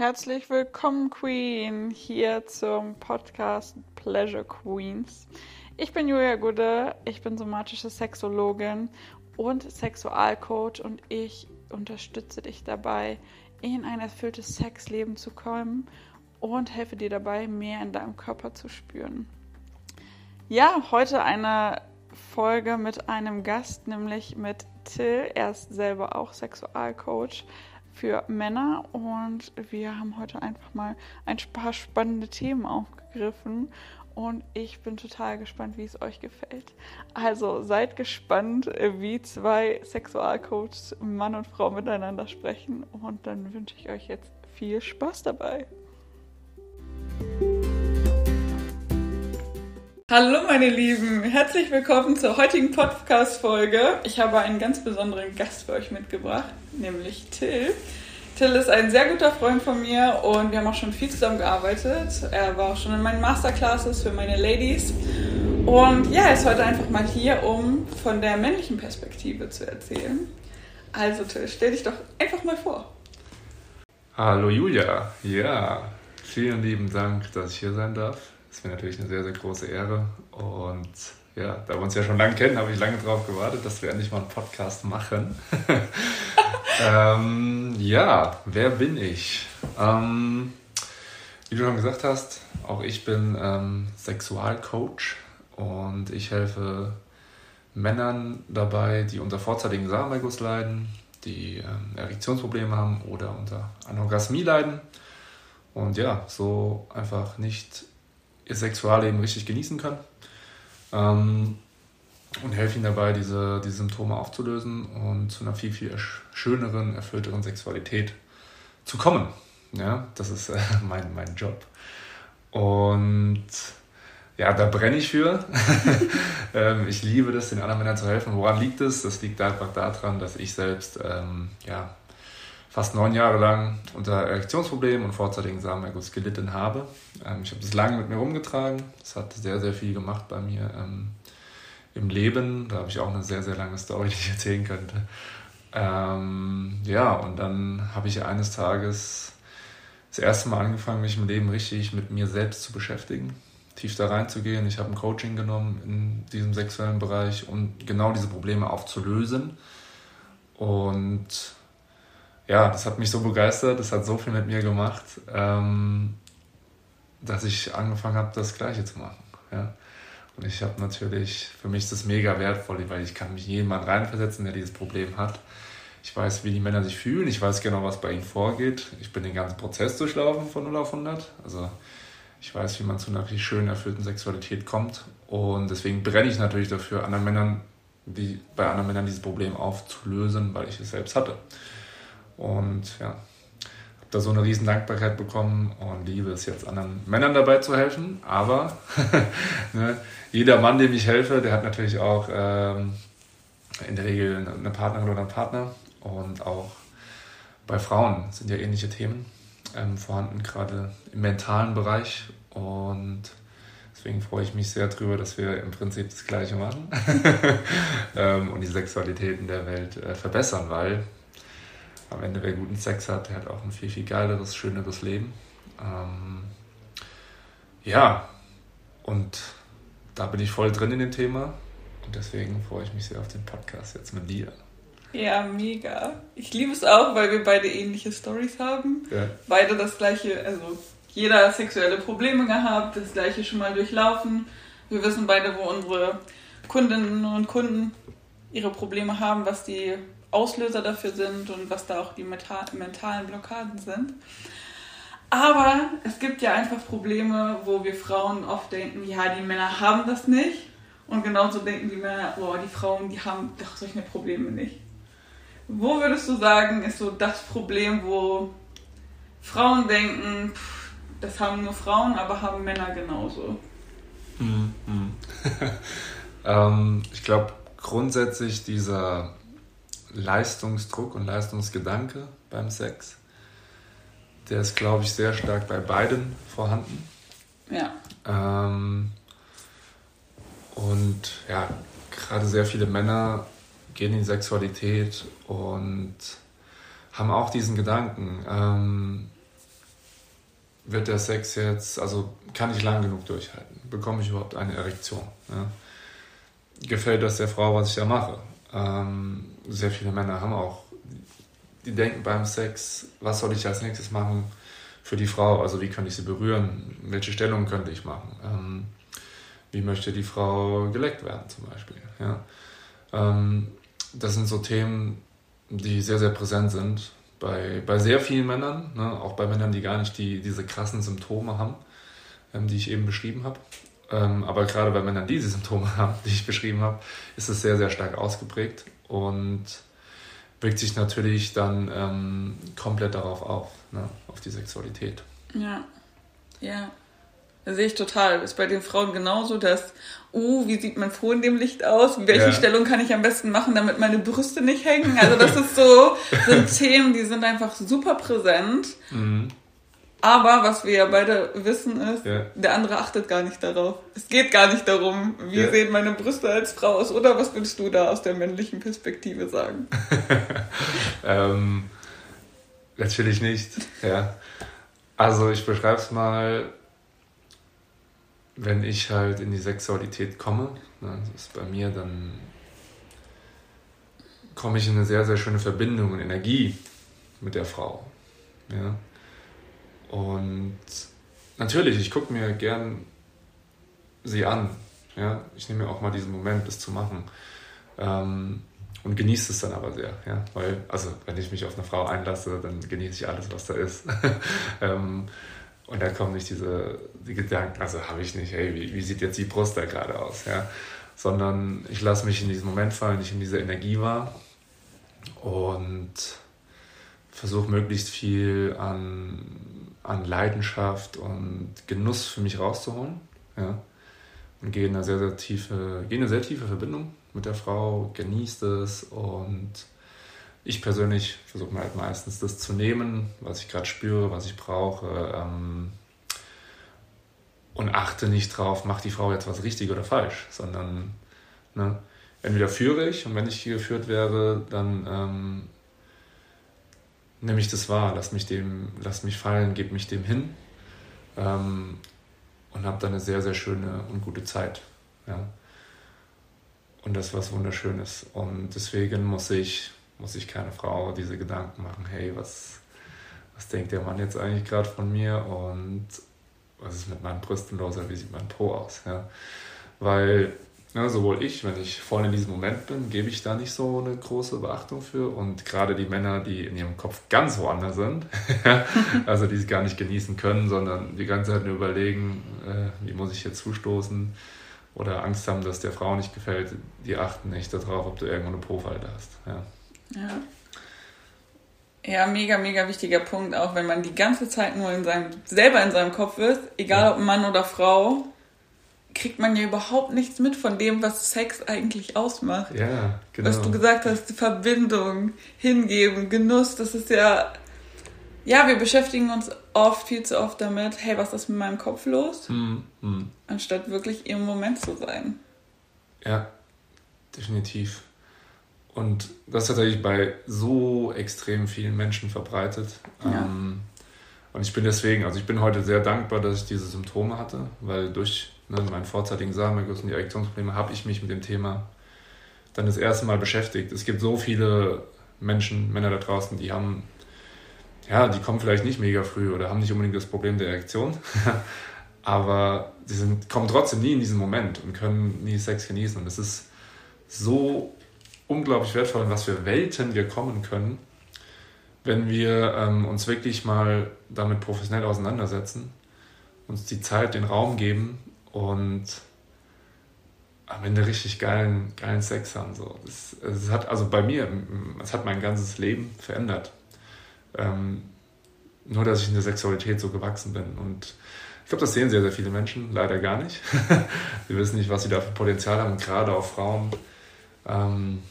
Herzlich willkommen, Queen, hier zum Podcast Pleasure Queens. Ich bin Julia Gude, ich bin somatische Sexologin und Sexualcoach und ich unterstütze dich dabei, in ein erfülltes Sexleben zu kommen und helfe dir dabei, mehr in deinem Körper zu spüren. Ja, heute eine Folge mit einem Gast, nämlich mit Till. Er ist selber auch Sexualcoach für Männer und wir haben heute einfach mal ein paar spannende Themen aufgegriffen und ich bin total gespannt, wie es euch gefällt. Also seid gespannt, wie zwei Sexualcoaches, Mann und Frau, miteinander sprechen und dann wünsche ich euch jetzt viel Spaß dabei. Hallo meine Lieben, herzlich willkommen zur heutigen Podcast-Folge. Ich habe einen ganz besonderen Gast für euch mitgebracht, nämlich Till. Till ist ein sehr guter Freund von mir und wir haben auch schon viel zusammen gearbeitet. Er war auch schon in meinen Masterclasses für meine Ladies. Und ja, er ist heute einfach mal hier, um von der männlichen Perspektive zu erzählen. Also Till, stell dich doch einfach mal vor. Hallo Julia, ja, vielen lieben Dank, dass ich hier sein darf. Das wäre natürlich eine sehr, sehr große Ehre. Und ja, da wir uns ja schon lange kennen, habe ich lange darauf gewartet, dass wir endlich mal einen Podcast machen. ähm, ja, wer bin ich? Ähm, wie du schon gesagt hast, auch ich bin ähm, Sexualcoach und ich helfe Männern dabei, die unter vorzeitigen Samenerguss leiden, die ähm, Erektionsprobleme haben oder unter Anorgasmie leiden und ja, so einfach nicht ihr Sexualleben richtig genießen können. Ähm, und helfe ihnen dabei, diese, diese Symptome aufzulösen und zu einer viel, viel schöneren, erfüllteren Sexualität zu kommen. Ja, das ist äh, mein, mein Job. Und ja, da brenne ich für. ähm, ich liebe das, den anderen Männern zu helfen. Woran liegt es? Das liegt einfach daran, dass ich selbst ähm, ja, fast neun Jahre lang unter Erektionsproblemen und vorzeitigen Samenerguss gelitten habe. Ähm, ich habe das lange mit mir rumgetragen. Das hat sehr, sehr viel gemacht bei mir ähm, im Leben. Da habe ich auch eine sehr, sehr lange Story, die ich erzählen könnte. Ähm, ja, und dann habe ich eines Tages das erste Mal angefangen, mich im Leben richtig mit mir selbst zu beschäftigen, tief da reinzugehen. Ich habe ein Coaching genommen in diesem sexuellen Bereich, um genau diese Probleme aufzulösen. Und ja, das hat mich so begeistert, das hat so viel mit mir gemacht, ähm, dass ich angefangen habe, das Gleiche zu machen. Ja. Und ich habe natürlich, für mich ist das mega wertvoll, weil ich kann mich in Mann reinversetzen, der dieses Problem hat. Ich weiß, wie die Männer sich fühlen, ich weiß genau, was bei ihnen vorgeht. Ich bin den ganzen Prozess durchlaufen von 0 auf 100. Also ich weiß, wie man zu einer schönen, erfüllten Sexualität kommt. Und deswegen brenne ich natürlich dafür, anderen Männern, die, bei anderen Männern dieses Problem aufzulösen, weil ich es selbst hatte. Und ja, habe da so eine riesen Dankbarkeit bekommen und liebe es jetzt anderen Männern dabei zu helfen. Aber ne, jeder Mann, dem ich helfe, der hat natürlich auch ähm, in der Regel eine Partnerin oder einen Partner. Und auch bei Frauen sind ja ähnliche Themen ähm, vorhanden, gerade im mentalen Bereich. Und Deswegen freue ich mich sehr darüber, dass wir im Prinzip das Gleiche machen ähm, und die Sexualität in der Welt äh, verbessern, weil am Ende, wer guten Sex hat, der hat auch ein viel, viel geileres, schöneres Leben. Ähm, ja, und da bin ich voll drin in dem Thema und deswegen freue ich mich sehr auf den Podcast jetzt mit dir. Ja, mega. Ich liebe es auch, weil wir beide ähnliche Stories haben. Ja. Beide das gleiche, also jeder hat sexuelle Probleme gehabt, das gleiche schon mal durchlaufen. Wir wissen beide, wo unsere Kundinnen und Kunden ihre Probleme haben, was die Auslöser dafür sind und was da auch die mentalen Blockaden sind. Aber es gibt ja einfach Probleme, wo wir Frauen oft denken, ja, die Männer haben das nicht. Und genauso denken die Männer, boah, die Frauen, die haben doch solche Probleme nicht. Wo würdest du sagen, ist so das Problem, wo Frauen denken, pff, das haben nur Frauen, aber haben Männer genauso? Mm, mm. ähm, ich glaube, grundsätzlich dieser Leistungsdruck und Leistungsgedanke beim Sex. Der ist, glaube ich, sehr stark bei beiden vorhanden. Ja. Ähm, und ja, gerade sehr viele Männer gehen in die Sexualität und haben auch diesen Gedanken. Ähm, wird der Sex jetzt, also kann ich lang genug durchhalten? Bekomme ich überhaupt eine Erektion? Ja? Gefällt das der Frau, was ich da mache? Ähm, sehr viele Männer haben auch, die denken beim Sex, was soll ich als nächstes machen für die Frau? Also wie könnte ich sie berühren? Welche Stellung könnte ich machen? Ähm, wie möchte die Frau geleckt werden zum Beispiel? Ja? Ähm, das sind so Themen, die sehr, sehr präsent sind bei, bei sehr vielen Männern, ne? auch bei Männern, die gar nicht die, diese krassen Symptome haben, ähm, die ich eben beschrieben habe. Ähm, aber gerade bei Männern, die diese Symptome haben, die ich beschrieben habe, ist es sehr, sehr stark ausgeprägt und wirkt sich natürlich dann ähm, komplett darauf auf, ne? auf die Sexualität. Ja, ja. Das sehe ich total. Ist bei den Frauen genauso, dass, uh, wie sieht mein Po in dem Licht aus? Welche ja. Stellung kann ich am besten machen, damit meine Brüste nicht hängen? Also das ist so, sind Themen, die sind einfach super präsent. Mhm. Aber was wir ja beide wissen ist, ja. der andere achtet gar nicht darauf. Es geht gar nicht darum, wie ja. sehen meine Brüste als Frau aus, oder was willst du da aus der männlichen Perspektive sagen? ähm, natürlich nicht, ja. Also ich beschreibe es mal wenn ich halt in die Sexualität komme, ne, das ist bei mir, dann komme ich in eine sehr, sehr schöne Verbindung und Energie mit der Frau. Ja? Und natürlich, ich gucke mir gern sie an. Ja? Ich nehme mir auch mal diesen Moment, das zu machen. Ähm, und genieße es dann aber sehr. Ja? Weil, also, wenn ich mich auf eine Frau einlasse, dann genieße ich alles, was da ist. ähm, und da kommen nicht diese die Gedanken, also habe ich nicht, hey, wie, wie sieht jetzt die Brust da gerade aus? Ja? Sondern ich lasse mich in diesen Moment fallen, ich in dieser Energie war und versuche möglichst viel an, an Leidenschaft und Genuss für mich rauszuholen. Ja? Und gehe in eine sehr, sehr tiefe, gehe in eine sehr tiefe Verbindung mit der Frau, genießt es und ich persönlich versuche mir halt meistens das zu nehmen, was ich gerade spüre, was ich brauche ähm, und achte nicht drauf, macht die Frau jetzt was richtig oder falsch, sondern ne, entweder führe ich und wenn ich geführt werde, dann ähm, nehme ich das wahr, lass mich, dem, lass mich fallen, gebe mich dem hin ähm, und habe dann eine sehr, sehr schöne und gute Zeit. Ja. Und das ist was Wunderschönes. Und deswegen muss ich muss sich keine Frau diese Gedanken machen, hey, was, was denkt der Mann jetzt eigentlich gerade von mir und was ist mit meinen Brüsten los oder wie sieht mein Po aus? Ja? Weil ja, sowohl ich, wenn ich voll in diesem Moment bin, gebe ich da nicht so eine große Beachtung für. Und gerade die Männer, die in ihrem Kopf ganz woanders sind, also die es gar nicht genießen können, sondern die ganze Zeit nur überlegen, äh, wie muss ich jetzt zustoßen oder Angst haben, dass der Frau nicht gefällt, die achten nicht darauf, ob du irgendwo eine Po-Falte hast. Ja. Ja. Ja, mega, mega wichtiger Punkt, auch wenn man die ganze Zeit nur in seinem, selber in seinem Kopf ist, egal ja. ob Mann oder Frau, kriegt man ja überhaupt nichts mit von dem, was Sex eigentlich ausmacht. Ja, genau. Was du gesagt hast, die Verbindung, Hingeben, Genuss, das ist ja, ja, wir beschäftigen uns oft, viel zu oft damit, hey, was ist mit meinem Kopf los? Mhm. Mhm. Anstatt wirklich im Moment zu sein. Ja, definitiv. Und das ist tatsächlich bei so extrem vielen Menschen verbreitet. Ja. Ähm, und ich bin deswegen, also ich bin heute sehr dankbar, dass ich diese Symptome hatte, weil durch ne, meinen vorzeitigen Samenerguss und die Erektionsprobleme habe ich mich mit dem Thema dann das erste Mal beschäftigt. Es gibt so viele Menschen, Männer da draußen, die haben, ja, die kommen vielleicht nicht mega früh oder haben nicht unbedingt das Problem der Erektion, aber sie sind, kommen trotzdem nie in diesen Moment und können nie Sex genießen. Und es ist so unglaublich wertvoll, in was für Welten wir kommen können, wenn wir ähm, uns wirklich mal damit professionell auseinandersetzen, uns die Zeit, den Raum geben und am Ende richtig geilen, geilen Sex haben. So. Das, das hat also bei mir, es hat mein ganzes Leben verändert. Ähm, nur, dass ich in der Sexualität so gewachsen bin. Und ich glaube, das sehen sehr, sehr viele Menschen, leider gar nicht. sie wissen nicht, was sie da für Potenzial haben, gerade auch Frauen. Ähm,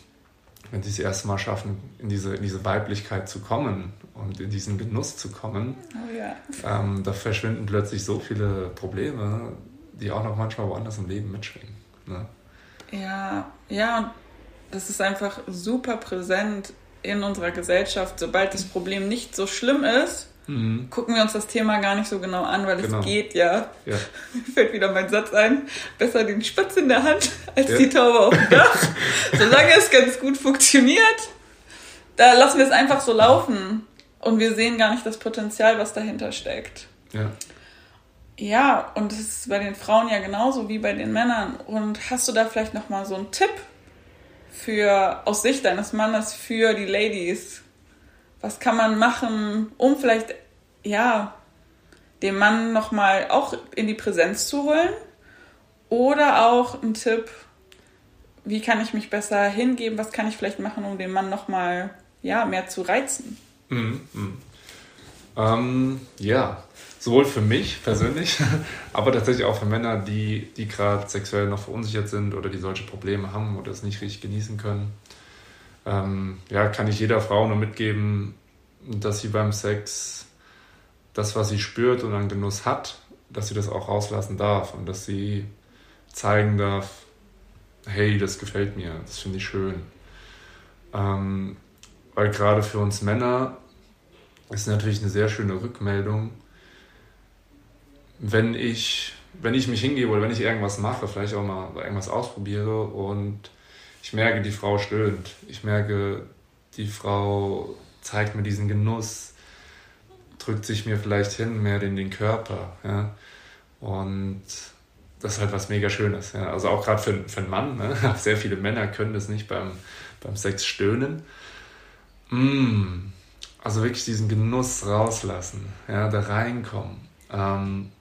wenn sie es erst mal schaffen, in diese, in diese Weiblichkeit zu kommen und in diesen Genuss zu kommen, oh ja. ähm, da verschwinden plötzlich so viele Probleme, die auch noch manchmal woanders im Leben mitschwingen. Ne? Ja, ja, das ist einfach super präsent in unserer Gesellschaft. Sobald das Problem nicht so schlimm ist, mhm. gucken wir uns das Thema gar nicht so genau an, weil genau. es geht ja. ja. Fällt wieder mein Satz ein, besser den Spatz in der Hand als ja. die Taube auf dem Dach. Solange es ganz gut funktioniert, da lassen wir es einfach so laufen und wir sehen gar nicht das Potenzial, was dahinter steckt. Ja. Ja, und das ist bei den Frauen ja genauso wie bei den Männern. Und hast du da vielleicht noch mal so einen Tipp für aus Sicht deines Mannes für die Ladies? Was kann man machen, um vielleicht ja den Mann noch mal auch in die Präsenz zu holen? Oder auch ein Tipp, wie kann ich mich besser hingeben? Was kann ich vielleicht machen, um den Mann noch mal ja mehr zu reizen? Mhm, mh. ähm, ja, Sowohl für mich persönlich, aber tatsächlich auch für Männer, die, die gerade sexuell noch verunsichert sind oder die solche Probleme haben oder es nicht richtig genießen können. Ähm, ja, kann ich jeder Frau nur mitgeben, dass sie beim Sex das, was sie spürt und an Genuss hat, dass sie das auch rauslassen darf und dass sie zeigen darf, hey, das gefällt mir, das finde ich schön. Ähm, weil gerade für uns Männer ist natürlich eine sehr schöne Rückmeldung, wenn ich, wenn ich mich hingebe oder wenn ich irgendwas mache, vielleicht auch mal irgendwas ausprobiere und ich merke, die Frau stöhnt. Ich merke, die Frau zeigt mir diesen Genuss, drückt sich mir vielleicht hin, mehr in den Körper. Ja? Und das ist halt was mega Schönes. Ja? Also auch gerade für, für einen Mann. Ne? Sehr viele Männer können das nicht beim, beim Sex stöhnen. Mm. Also wirklich diesen Genuss rauslassen, ja? da reinkommen. Ähm,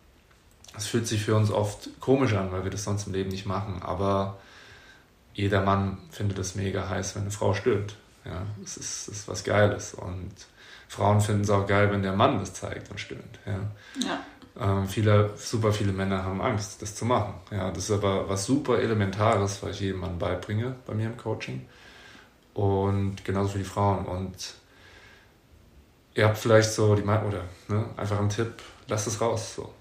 das fühlt sich für uns oft komisch an, weil wir das sonst im Leben nicht machen. Aber jeder Mann findet es mega heiß, wenn eine Frau stöhnt. Ja, das ist, ist was Geiles. Und Frauen finden es auch geil, wenn der Mann das zeigt und stöhnt. Ja. ja. Ähm, viele, super viele Männer haben Angst, das zu machen. Ja, das ist aber was super Elementares, was ich jedem Mann beibringe bei mir im Coaching. Und genauso für die Frauen. Und ihr habt vielleicht so die Meinung, oder ne, einfach einen Tipp, lasst es raus. So.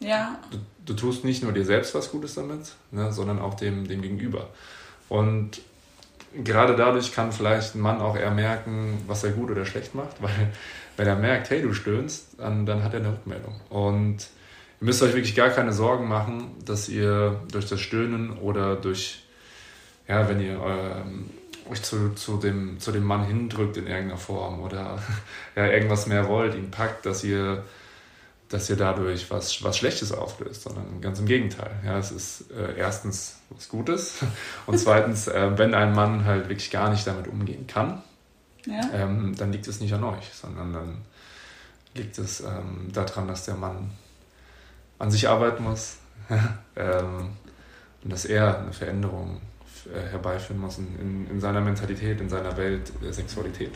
Ja. Du, du, tust nicht nur dir selbst was Gutes damit, ne, sondern auch dem, dem Gegenüber. Und gerade dadurch kann vielleicht ein Mann auch eher merken, was er gut oder schlecht macht, weil wenn er merkt, hey, du stöhnst, dann, dann hat er eine Rückmeldung. Und ihr müsst euch wirklich gar keine Sorgen machen, dass ihr durch das Stöhnen oder durch, ja, wenn ihr ähm, euch zu, zu, dem, zu dem Mann hindrückt in irgendeiner Form oder ja, irgendwas mehr wollt, ihn packt, dass ihr dass ihr dadurch was, was Schlechtes auflöst, sondern ganz im Gegenteil. Ja, es ist äh, erstens was Gutes und zweitens, äh, wenn ein Mann halt wirklich gar nicht damit umgehen kann, ja. ähm, dann liegt es nicht an euch, sondern dann liegt es ähm, daran, dass der Mann an sich arbeiten muss ähm, und dass er eine Veränderung äh, herbeiführen muss in, in, in, seiner Mentalität, in seiner Welt der Sexualität.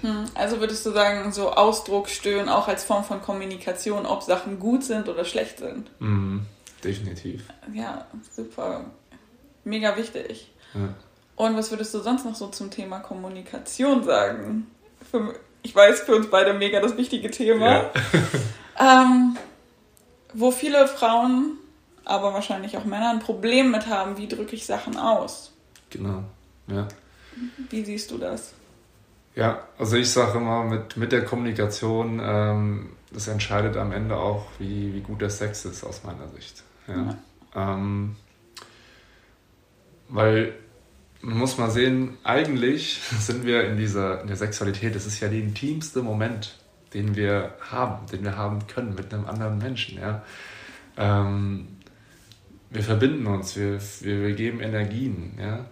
Hm, also würdest du sagen, so Ausdruck stören auch als Form von Kommunikation, ob Sachen gut sind oder schlecht sind? Mhm, definitiv. Ja, super. Mega wichtig. Ja. Und was würdest du sonst noch so zum Thema Kommunikation sagen? Für, ich weiß, für uns beide mega das wichtige Thema. Ja. ähm, wo viele Frauen, aber wahrscheinlich auch Männer ein Problem mit haben, wie drücke ich Sachen aus? Genau, ja. Wie siehst du das? Ja, also ich sage immer, mit, mit der Kommunikation, ähm, das entscheidet am Ende auch, wie, wie gut der Sex ist, aus meiner Sicht. Ja. ja. Ähm, weil man muss mal sehen, eigentlich sind wir in dieser in der Sexualität, das ist ja der intimste Moment, den wir haben, den wir haben können mit einem anderen Menschen. Ja. Ähm, wir verbinden uns, wir, wir, wir geben Energien. Ja.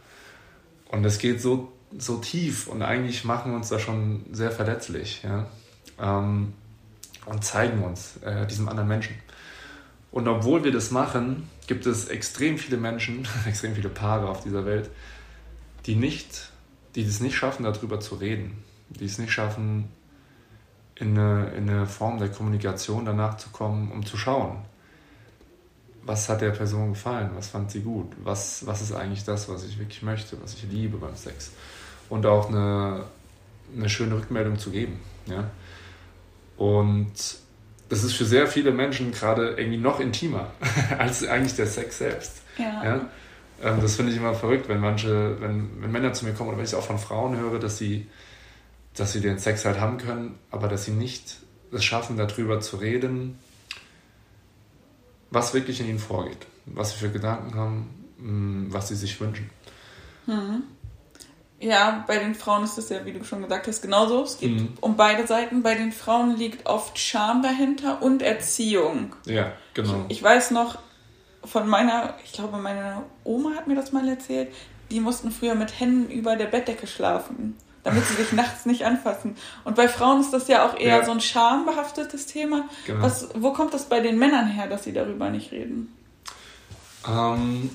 Und das geht so so tief und eigentlich machen wir uns da schon sehr verletzlich ja? Ähm, und zeigen uns äh, diesem anderen Menschen. Und obwohl wir das machen, gibt es extrem viele Menschen, extrem viele Paare auf dieser Welt, die nicht, die es nicht schaffen, darüber zu reden, die es nicht schaffen, in eine, in eine Form der Kommunikation danach zu kommen, um zu schauen, was hat der Person gefallen, was fand sie gut, was, was ist eigentlich das, was ich wirklich möchte, was ich liebe beim Sex und auch eine, eine schöne Rückmeldung zu geben. Ja? Und das ist für sehr viele Menschen gerade irgendwie noch intimer als eigentlich der Sex selbst. Ja. ja? Ähm, das finde ich immer verrückt, wenn manche, wenn, wenn Männer zu mir kommen oder wenn ich es auch von Frauen höre, dass sie, dass sie den Sex halt haben können, aber dass sie nicht es schaffen, darüber zu reden, was wirklich in ihnen vorgeht, was sie für Gedanken haben, mm, was sie sich wünschen. Hm. Ja, bei den Frauen ist es ja, wie du schon gesagt hast, genauso. Es geht mhm. um beide Seiten. Bei den Frauen liegt oft Scham dahinter und Erziehung. Ja, genau. Ich, ich weiß noch von meiner, ich glaube, meine Oma hat mir das mal erzählt, die mussten früher mit Händen über der Bettdecke schlafen, damit sie sich nachts nicht anfassen. Und bei Frauen ist das ja auch eher ja. so ein schambehaftetes Thema. Genau. Was, wo kommt das bei den Männern her, dass sie darüber nicht reden? Ähm,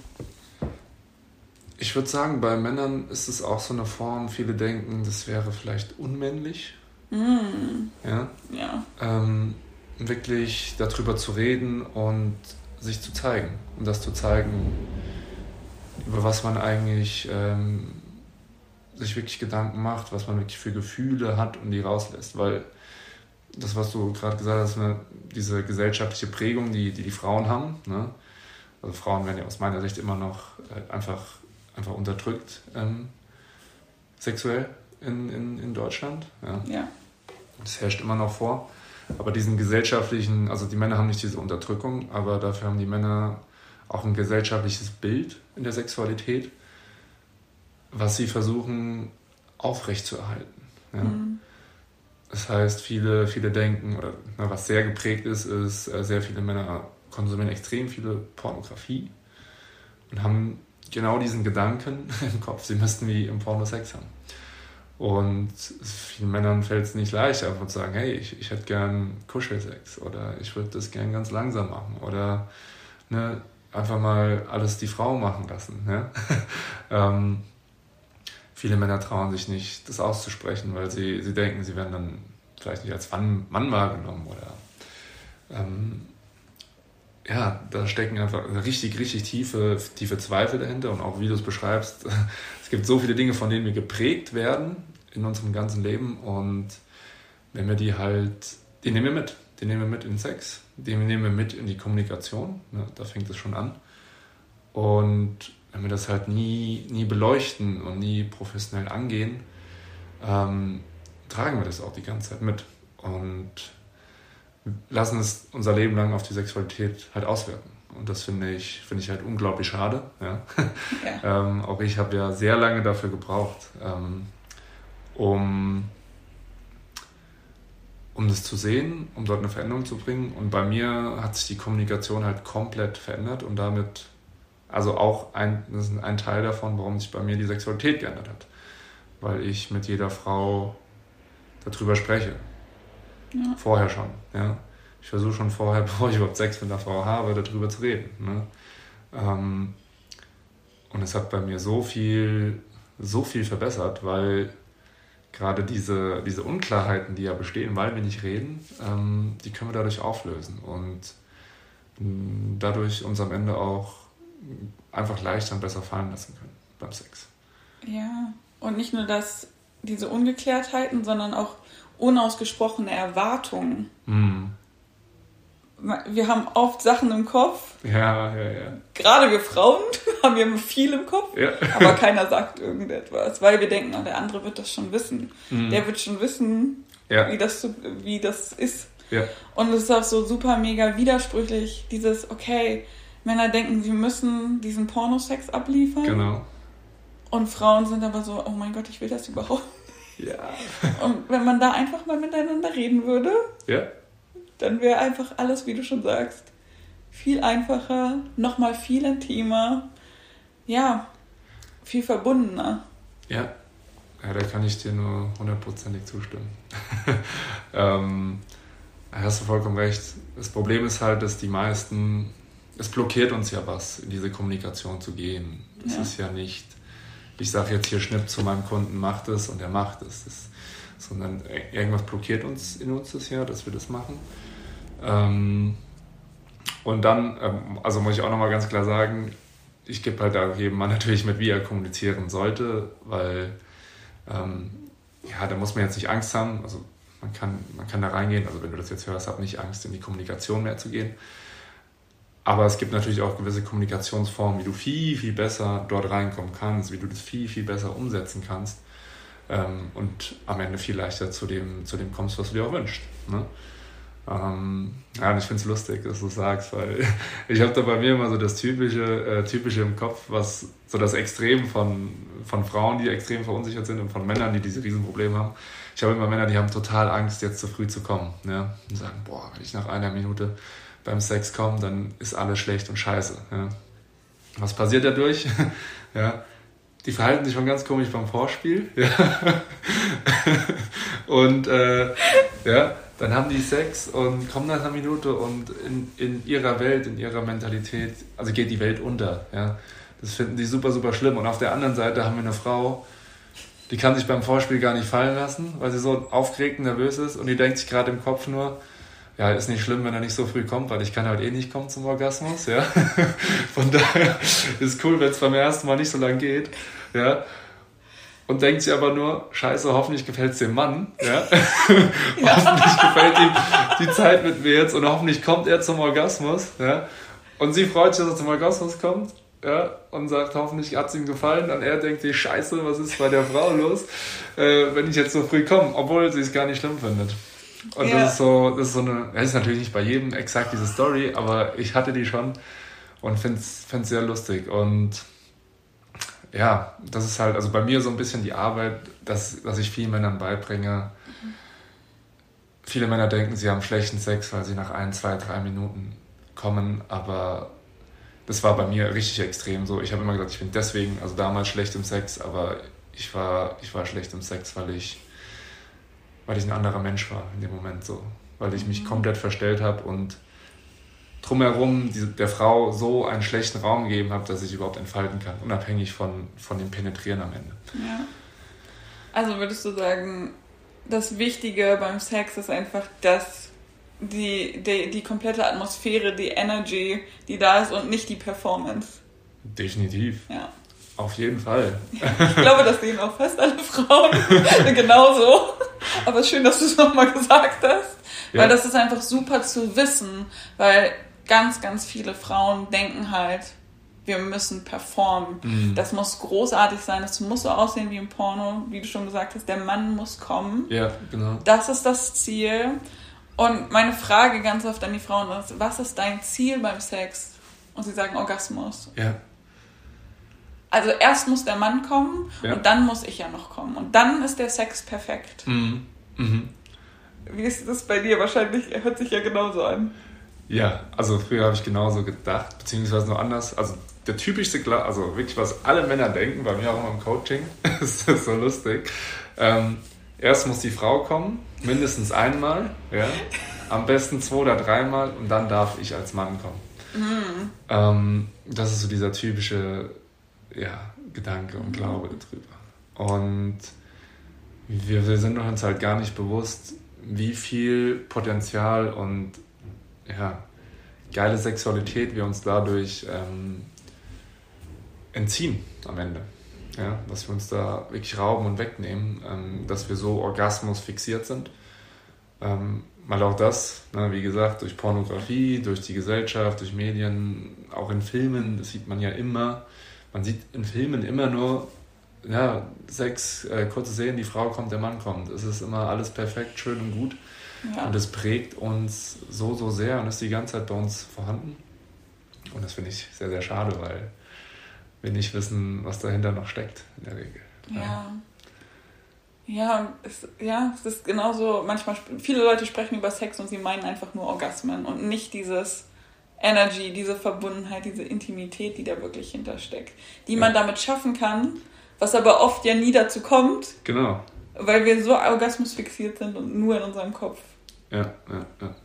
ich würde sagen, bei Männern ist es auch so eine Form, viele denken, das wäre vielleicht unmännlich. Mm. Ja. ja. Ähm, wirklich darüber zu reden und sich zu zeigen. Und das zu zeigen, über was man eigentlich ähm, sich wirklich Gedanken macht, was man wirklich für Gefühle hat und die rauslässt. Weil das, was du gerade gesagt hast, ne, diese gesellschaftliche Prägung, die, die die Frauen haben, ne? also Frauen werden ja aus meiner Sicht immer noch äh, einfach einfach unterdrückt ähm, sexuell in, in, in Deutschland. Ja. ja. Das herrscht immer noch vor. Aber diesen gesellschaftlichen, also die Männer haben nicht diese Unterdrückung, aber dafür haben die Männer auch ein gesellschaftliches Bild in der Sexualität, was sie versuchen aufrechtzuerhalten. Ja. Mhm. Das heißt, viele, viele denken, oder na, was sehr geprägt ist, ist, äh, sehr viele Männer konsumieren extrem viele Pornografie und haben genau diesen Gedanken im Kopf, sie müssten wie im Porno Sex haben. Und vielen Männern fällt es nicht leicht, einfach zu sagen, hey, ich, ich hätte gern Kuschelsex oder ich würde das gern ganz langsam machen oder ne, einfach mal alles die Frau machen lassen. Ne? ähm, viele Männer trauen sich nicht, das auszusprechen, weil sie, sie denken, sie werden dann vielleicht nicht als Mann, Mann wahrgenommen oder ähm, ja, da stecken einfach richtig, richtig tiefe, tiefe Zweifel dahinter. Und auch wie du es beschreibst, es gibt so viele Dinge, von denen wir geprägt werden in unserem ganzen Leben. Und wenn wir die halt, die nehmen wir mit, die nehmen wir mit in Sex, die nehmen wir mit in die Kommunikation, ne, da fängt es schon an. Und wenn wir das halt nie, nie beleuchten und nie professionell angehen, ähm, tragen wir das auch die ganze Zeit mit. Und lassen es unser Leben lang auf die Sexualität halt auswirken. Und das finde ich, finde ich halt unglaublich schade. Ja. ja. ähm, auch ich habe ja sehr lange dafür gebraucht, ähm, um, um das zu sehen, um dort eine Veränderung zu bringen. Und bei mir hat sich die Kommunikation halt komplett verändert und damit, also auch ein, das ist ein Teil davon, warum sich bei mir die Sexualität geändert hat. Weil ich mit jeder Frau darüber spreche. Ja. Vorher schon. Ja. Ich versuche schon vorher, bevor ich überhaupt Sex mit einer Frau habe, darüber zu reden. Ne? Ähm, und es hat bei mir so viel, so viel verbessert, weil gerade diese, diese Unklarheiten, die ja bestehen, weil wir nicht reden, ähm, die können wir dadurch auflösen und dadurch uns am Ende auch einfach leichter und besser fallen lassen können beim Sex. Ja, und nicht nur das, diese Ungeklärtheiten, sondern auch unausgesprochene Erwartungen. Mhm. Wir haben oft Sachen im Kopf. Ja, ja, ja. Gerade wir Frauen haben wir viel im Kopf, ja. aber keiner sagt irgendetwas, weil wir denken, oh, der andere wird das schon wissen. Mhm. Der wird schon wissen, ja. wie, das, wie das ist. Ja. Und es ist auch so super mega widersprüchlich, dieses, okay, Männer denken, sie müssen diesen Pornosex abliefern. Genau. Und Frauen sind aber so, oh mein Gott, ich will das überhaupt ja. Und wenn man da einfach mal miteinander reden würde, ja. dann wäre einfach alles, wie du schon sagst, viel einfacher, nochmal viel intimer, ja, viel verbundener. Ja, ja da kann ich dir nur hundertprozentig zustimmen. ähm, hast du vollkommen recht. Das Problem ist halt, dass die meisten, es blockiert uns ja was, in diese Kommunikation zu gehen. Es ja. ist ja nicht ich sage jetzt hier Schnipp zu meinem Kunden, macht es und er macht es. Das, sondern irgendwas blockiert uns in uns das ja, dass wir das machen. Ähm, und dann, ähm, also muss ich auch nochmal ganz klar sagen, ich gebe halt da jedem Mann natürlich mit, wie er kommunizieren sollte, weil ähm, ja, da muss man jetzt nicht Angst haben. Also man kann, man kann da reingehen, also wenn du das jetzt hörst, hab nicht Angst, in die Kommunikation mehr zu gehen. Aber es gibt natürlich auch gewisse Kommunikationsformen, wie du viel, viel besser dort reinkommen kannst, wie du das viel, viel besser umsetzen kannst ähm, und am Ende viel leichter zu dem, zu dem kommst, was du dir auch wünschst. Ne? Ähm, ja, und ich finde es lustig, dass du sagst, weil ich habe da bei mir immer so das Typische, äh, Typische im Kopf, was so das Extrem von, von Frauen, die extrem verunsichert sind und von Männern, die diese Riesenprobleme haben. Ich habe immer Männer, die haben total Angst, jetzt zu früh zu kommen. Ja? Und sagen, boah, wenn ich nach einer Minute beim Sex komme, dann ist alles schlecht und scheiße. Ja? Was passiert dadurch? ja? Die verhalten sich schon ganz komisch beim Vorspiel. Ja? und äh, ja, dann haben die Sex und kommen nach einer Minute und in, in ihrer Welt, in ihrer Mentalität, also geht die Welt unter. Ja? Das finden die super, super schlimm. Und auf der anderen Seite haben wir eine Frau, die kann sich beim Vorspiel gar nicht fallen lassen, weil sie so aufgeregt und nervös ist und die denkt sich gerade im Kopf nur, ja, ist nicht schlimm, wenn er nicht so früh kommt, weil ich kann halt eh nicht kommen zum Orgasmus, ja. Von daher ist cool, wenn es beim ersten Mal nicht so lang geht, ja und denkt sich aber nur, scheiße, hoffentlich gefällt es dem Mann. Ja? ja. hoffentlich gefällt ihm die Zeit mit mir jetzt und hoffentlich kommt er zum Orgasmus. Ja? Und sie freut sich, dass er zum Orgasmus kommt ja? und sagt, hoffentlich hat es ihm gefallen. Und er denkt sich, scheiße, was ist bei der Frau los, äh, wenn ich jetzt so früh komme, obwohl sie es gar nicht schlimm findet. Und ja. das ist so, das ist so eine, das ist natürlich nicht bei jedem exakt diese Story, aber ich hatte die schon und finde es sehr lustig. Und ja, das ist halt, also bei mir so ein bisschen die Arbeit, dass, dass ich vielen Männern beibringe. Mhm. Viele Männer denken, sie haben schlechten Sex, weil sie nach ein, zwei, drei Minuten kommen, aber das war bei mir richtig extrem so. Ich habe immer gesagt, ich bin deswegen, also damals schlecht im Sex, aber ich war, ich war schlecht im Sex, weil ich, weil ich ein anderer Mensch war in dem Moment so. Weil ich mich mhm. komplett verstellt habe und drumherum die, der Frau so einen schlechten Raum gegeben habe, dass ich überhaupt entfalten kann, unabhängig von, von dem Penetrieren am Ende. Ja. Also würdest du sagen, das Wichtige beim Sex ist einfach, dass die, die, die komplette Atmosphäre, die Energy, die da ist und nicht die Performance. Definitiv. Ja. Auf jeden Fall. Ich glaube, das sehen auch fast alle Frauen genauso. Aber schön, dass du es nochmal gesagt hast. Ja. Weil das ist einfach super zu wissen, weil ganz, ganz viele Frauen denken halt, wir müssen performen. Mhm. Das muss großartig sein, das muss so aussehen wie im Porno, wie du schon gesagt hast, der Mann muss kommen. Ja, genau. Das ist das Ziel. Und meine Frage ganz oft an die Frauen ist, was ist dein Ziel beim Sex? Und sie sagen Orgasmus. Ja. Also erst muss der Mann kommen ja. und dann muss ich ja noch kommen. Und dann ist der Sex perfekt. Mhm. Mhm. Wie ist das bei dir? Wahrscheinlich hört sich ja genauso an. Ja, also früher habe ich genauso gedacht, beziehungsweise nur anders. Also der typischste, also wirklich was alle Männer denken, bei mir auch immer im Coaching, ist das so lustig. Ähm, erst muss die Frau kommen, mindestens einmal, ja, am besten zwei oder dreimal und dann darf ich als Mann kommen. Mhm. Ähm, das ist so dieser typische ja, Gedanke und Glaube darüber. Und wir, wir sind uns halt gar nicht bewusst, wie viel Potenzial und ja, geile Sexualität wir uns dadurch ähm, entziehen am Ende. Ja, dass wir uns da wirklich rauben und wegnehmen, ähm, dass wir so Orgasmus fixiert sind. Ähm, mal auch das, ne, wie gesagt, durch Pornografie, durch die Gesellschaft, durch Medien, auch in Filmen, das sieht man ja immer. Man sieht in Filmen immer nur ja, sechs äh, kurze Szenen, die Frau kommt, der Mann kommt. Es ist immer alles perfekt, schön und gut. Ja. Und es prägt uns so, so sehr und ist die ganze Zeit bei uns vorhanden. Und das finde ich sehr, sehr schade, weil wir nicht wissen, was dahinter noch steckt in der Regel. Ja. Ja, es, ja, es ist genauso, manchmal, viele Leute sprechen über Sex und sie meinen einfach nur Orgasmen und nicht dieses Energy, diese Verbundenheit, diese Intimität, die da wirklich hintersteckt, die ja. man damit schaffen kann, was aber oft ja nie dazu kommt. Genau. Weil wir so orgasmusfixiert sind und nur in unserem Kopf. Ja, ja, ja.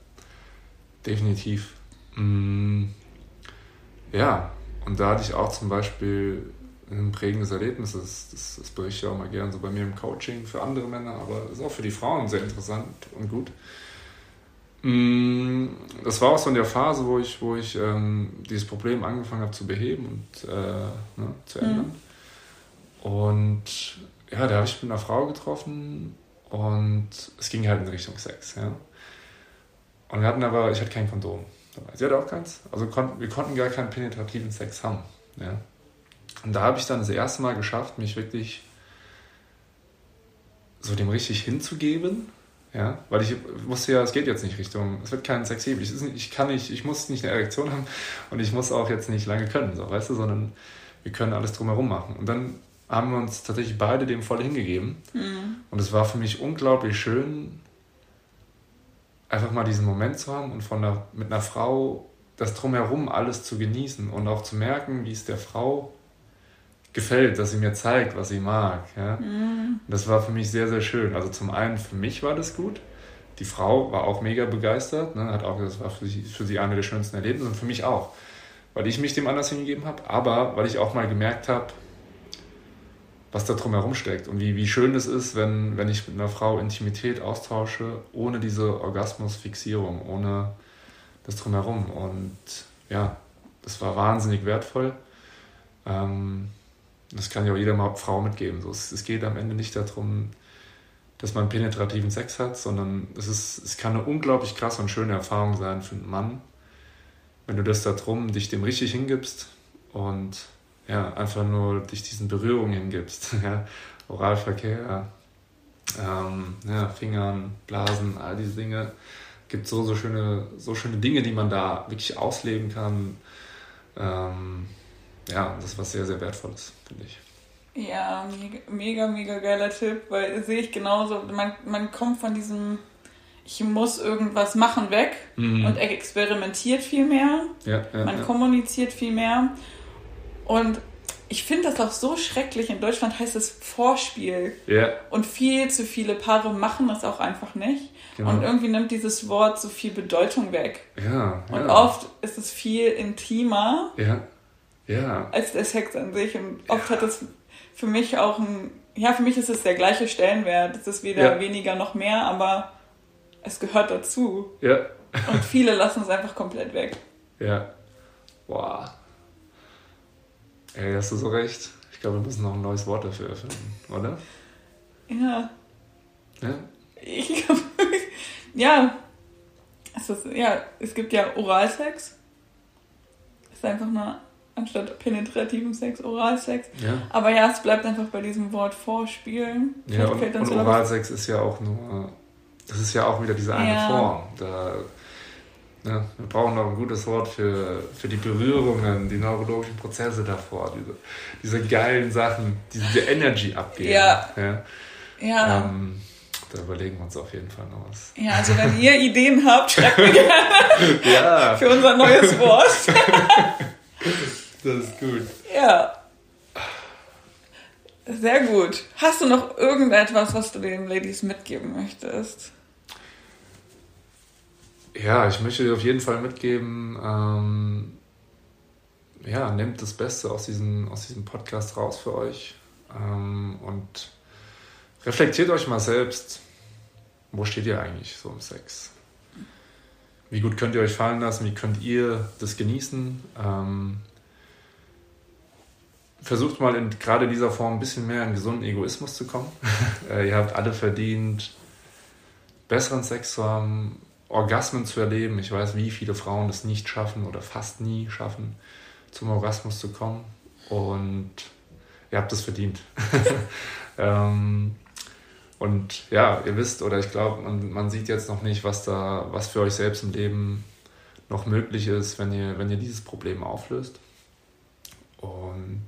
Definitiv. Mm, ja, und da hatte ich auch zum Beispiel ein prägendes Erlebnis. Das, das, das berichte ich auch mal gerne so bei mir im Coaching für andere Männer, aber ist auch für die Frauen sehr interessant und gut. Mm, das war auch so in der Phase, wo ich, wo ich ähm, dieses Problem angefangen habe zu beheben und äh, ne, zu ändern. Mhm. Und ja, da habe ich mit einer Frau getroffen und es ging halt in Richtung Sex. Ja. Und wir hatten aber, ich hatte kein Kondom dabei. Sie hatte auch keins. Also kon wir konnten gar keinen penetrativen Sex haben. Ja. Und da habe ich dann das erste Mal geschafft, mich wirklich so dem richtig hinzugeben. Ja, weil ich wusste ja, es geht jetzt nicht Richtung, es wird kein Sexhebel. Ich, ich kann nicht, ich muss nicht eine Erektion haben und ich muss auch jetzt nicht lange können, so, weißt du, sondern wir können alles drumherum machen. Und dann haben wir uns tatsächlich beide dem voll hingegeben. Mhm. Und es war für mich unglaublich schön, einfach mal diesen Moment zu haben und von einer, mit einer Frau das drumherum alles zu genießen und auch zu merken, wie es der Frau gefällt, dass sie mir zeigt, was sie mag. Ja? Mhm. Das war für mich sehr, sehr schön. Also zum einen für mich war das gut. Die Frau war auch mega begeistert, ne? hat auch gesagt, das war für sie, für sie eine der schönsten Erlebnisse und für mich auch. Weil ich mich dem anders hingegeben habe, aber weil ich auch mal gemerkt habe, was da drumherum steckt und wie, wie schön es ist, wenn, wenn ich mit einer Frau Intimität austausche, ohne diese Orgasmusfixierung, ohne das drumherum. Und ja, das war wahnsinnig wertvoll. Ähm, das kann ja auch jeder mal Frau mitgeben. So, es, es, geht am Ende nicht darum, dass man penetrativen Sex hat, sondern es, ist, es kann eine unglaublich krasse und schöne Erfahrung sein für einen Mann, wenn du das darum dich dem richtig hingibst und ja, einfach nur dich diesen Berührungen hingibst. Ja, Oralverkehr, ähm, ja, Fingern, Blasen, all diese Dinge. Gibt so, so schöne, so schöne Dinge, die man da wirklich ausleben kann. Ähm, ja, das ist was sehr, sehr Wertvolles, finde ich. Ja, mega, mega, mega geiler Tipp, weil sehe ich genauso. Man, man kommt von diesem, ich muss irgendwas machen, weg mhm. und experimentiert viel mehr. Ja, ja, man ja. kommuniziert viel mehr. Und ich finde das auch so schrecklich. In Deutschland heißt es Vorspiel. Ja. Und viel zu viele Paare machen das auch einfach nicht. Genau. Und irgendwie nimmt dieses Wort so viel Bedeutung weg. Ja, ja. Und oft ist es viel intimer. Ja ja. als der Sex an sich. Und oft ja. hat es für mich auch ein, ja, für mich ist es der gleiche Stellenwert. Es ist weder ja. weniger noch mehr, aber es gehört dazu. Ja. Und viele lassen es einfach komplett weg. Ja. Boah. Ey, hast du so recht. Ich glaube, wir müssen noch ein neues Wort dafür erfinden, oder? Ja. Ja? Ich glaube, ja. Es ist, ja, es gibt ja Oralsex. Das ist einfach eine anstatt penetrativen Sex, Oralsex. Ja. Aber ja, es bleibt einfach bei diesem Wort Vorspielen. Ja, und, und so Oralsex ist ja auch nur, das ist ja auch wieder diese eine ja. Form. Da, ne, wir brauchen noch ein gutes Wort für, für die Berührungen, die neurologischen Prozesse davor, diese, diese geilen Sachen, diese Energy abgeben. Ja. ja. ja. Ähm, da überlegen wir uns auf jeden Fall noch was. Ja, also wenn ihr Ideen habt, schreibt mir gerne ja. für unser neues Wort. Das ist gut. Ja. Sehr gut. Hast du noch irgendetwas, was du den Ladies mitgeben möchtest? Ja, ich möchte dir auf jeden Fall mitgeben, ähm, ja, nehmt das Beste aus diesem, aus diesem Podcast raus für euch ähm, und reflektiert euch mal selbst, wo steht ihr eigentlich so im Sex? Wie gut könnt ihr euch fallen lassen? Wie könnt ihr das genießen? Ähm, versucht mal in gerade dieser Form ein bisschen mehr in gesunden Egoismus zu kommen. äh, ihr habt alle verdient, besseren Sex zu haben, Orgasmen zu erleben. Ich weiß, wie viele Frauen das nicht schaffen oder fast nie schaffen, zum Orgasmus zu kommen. Und ihr habt es verdient. ähm, und ja, ihr wisst, oder ich glaube, man, man sieht jetzt noch nicht, was da, was für euch selbst im Leben noch möglich ist, wenn ihr, wenn ihr dieses Problem auflöst. Und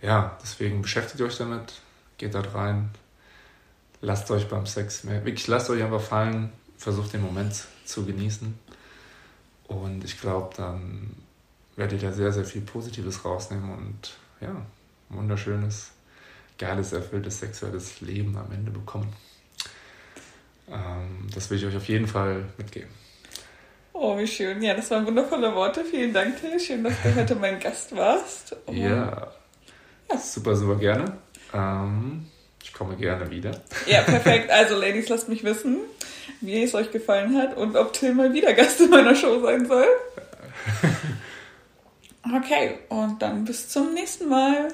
ja, deswegen beschäftigt euch damit, geht da rein, lasst euch beim Sex mehr, wirklich lasst euch einfach fallen, versucht den Moment zu genießen. Und ich glaube, dann werdet ihr da sehr, sehr viel Positives rausnehmen und ja, wunderschönes, geiles, erfülltes sexuelles Leben am Ende bekommen. Ähm, das will ich euch auf jeden Fall mitgeben. Oh, wie schön. Ja, das waren wundervolle Worte. Vielen Dank, Till. Schön, dass du heute mein Gast warst. Oh. Ja, ja. Super, super gerne. Ähm, ich komme gerne wieder. Ja, perfekt. Also, Ladies, lasst mich wissen, wie es euch gefallen hat und ob Till mal wieder Gast in meiner Show sein soll. Okay, und dann bis zum nächsten Mal.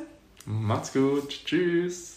Macht's gut. Tschüss.